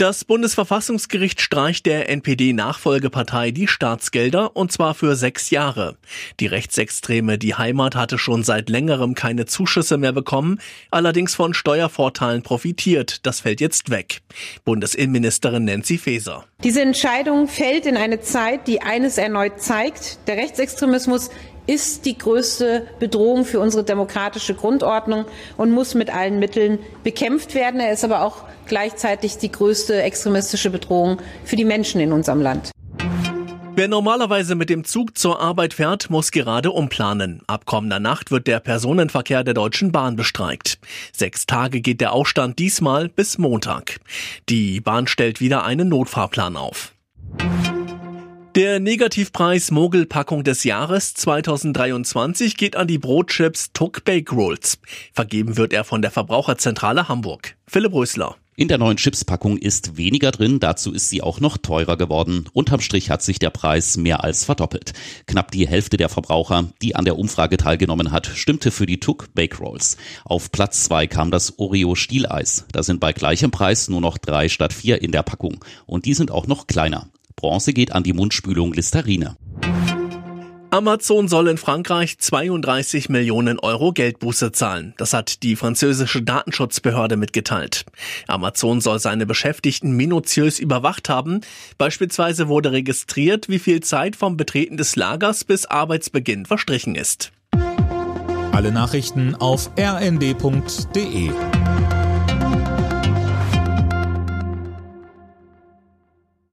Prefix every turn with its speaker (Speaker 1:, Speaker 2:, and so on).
Speaker 1: Das Bundesverfassungsgericht streicht der NPD-Nachfolgepartei die Staatsgelder und zwar für sechs Jahre. Die Rechtsextreme Die Heimat hatte schon seit längerem keine Zuschüsse mehr bekommen, allerdings von Steuervorteilen profitiert. Das fällt jetzt weg. Bundesinnenministerin Nancy Faeser.
Speaker 2: Diese Entscheidung fällt in eine Zeit, die eines erneut zeigt. Der Rechtsextremismus ist die größte Bedrohung für unsere demokratische Grundordnung und muss mit allen Mitteln bekämpft werden. Er ist aber auch gleichzeitig die größte extremistische Bedrohung für die Menschen in unserem Land.
Speaker 1: Wer normalerweise mit dem Zug zur Arbeit fährt, muss gerade umplanen. Ab kommender Nacht wird der Personenverkehr der Deutschen Bahn bestreikt. Sechs Tage geht der Aufstand diesmal bis Montag. Die Bahn stellt wieder einen Notfahrplan auf. Der Negativpreis Mogelpackung des Jahres 2023 geht an die Brotchips Tuck Bake Rolls. Vergeben wird er von der Verbraucherzentrale Hamburg. Philipp Rösler.
Speaker 3: In der neuen Chipspackung ist weniger drin, dazu ist sie auch noch teurer geworden. Unterm Strich hat sich der Preis mehr als verdoppelt. Knapp die Hälfte der Verbraucher, die an der Umfrage teilgenommen hat, stimmte für die Tuck Bake Rolls. Auf Platz zwei kam das Oreo Stieleis. Da sind bei gleichem Preis nur noch drei statt vier in der Packung. Und die sind auch noch kleiner. Bronze geht an die Mundspülung Listerine.
Speaker 1: Amazon soll in Frankreich 32 Millionen Euro Geldbuße zahlen. Das hat die französische Datenschutzbehörde mitgeteilt. Amazon soll seine Beschäftigten minutiös überwacht haben. Beispielsweise wurde registriert, wie viel Zeit vom Betreten des Lagers bis Arbeitsbeginn verstrichen ist.
Speaker 4: Alle Nachrichten auf rnd.de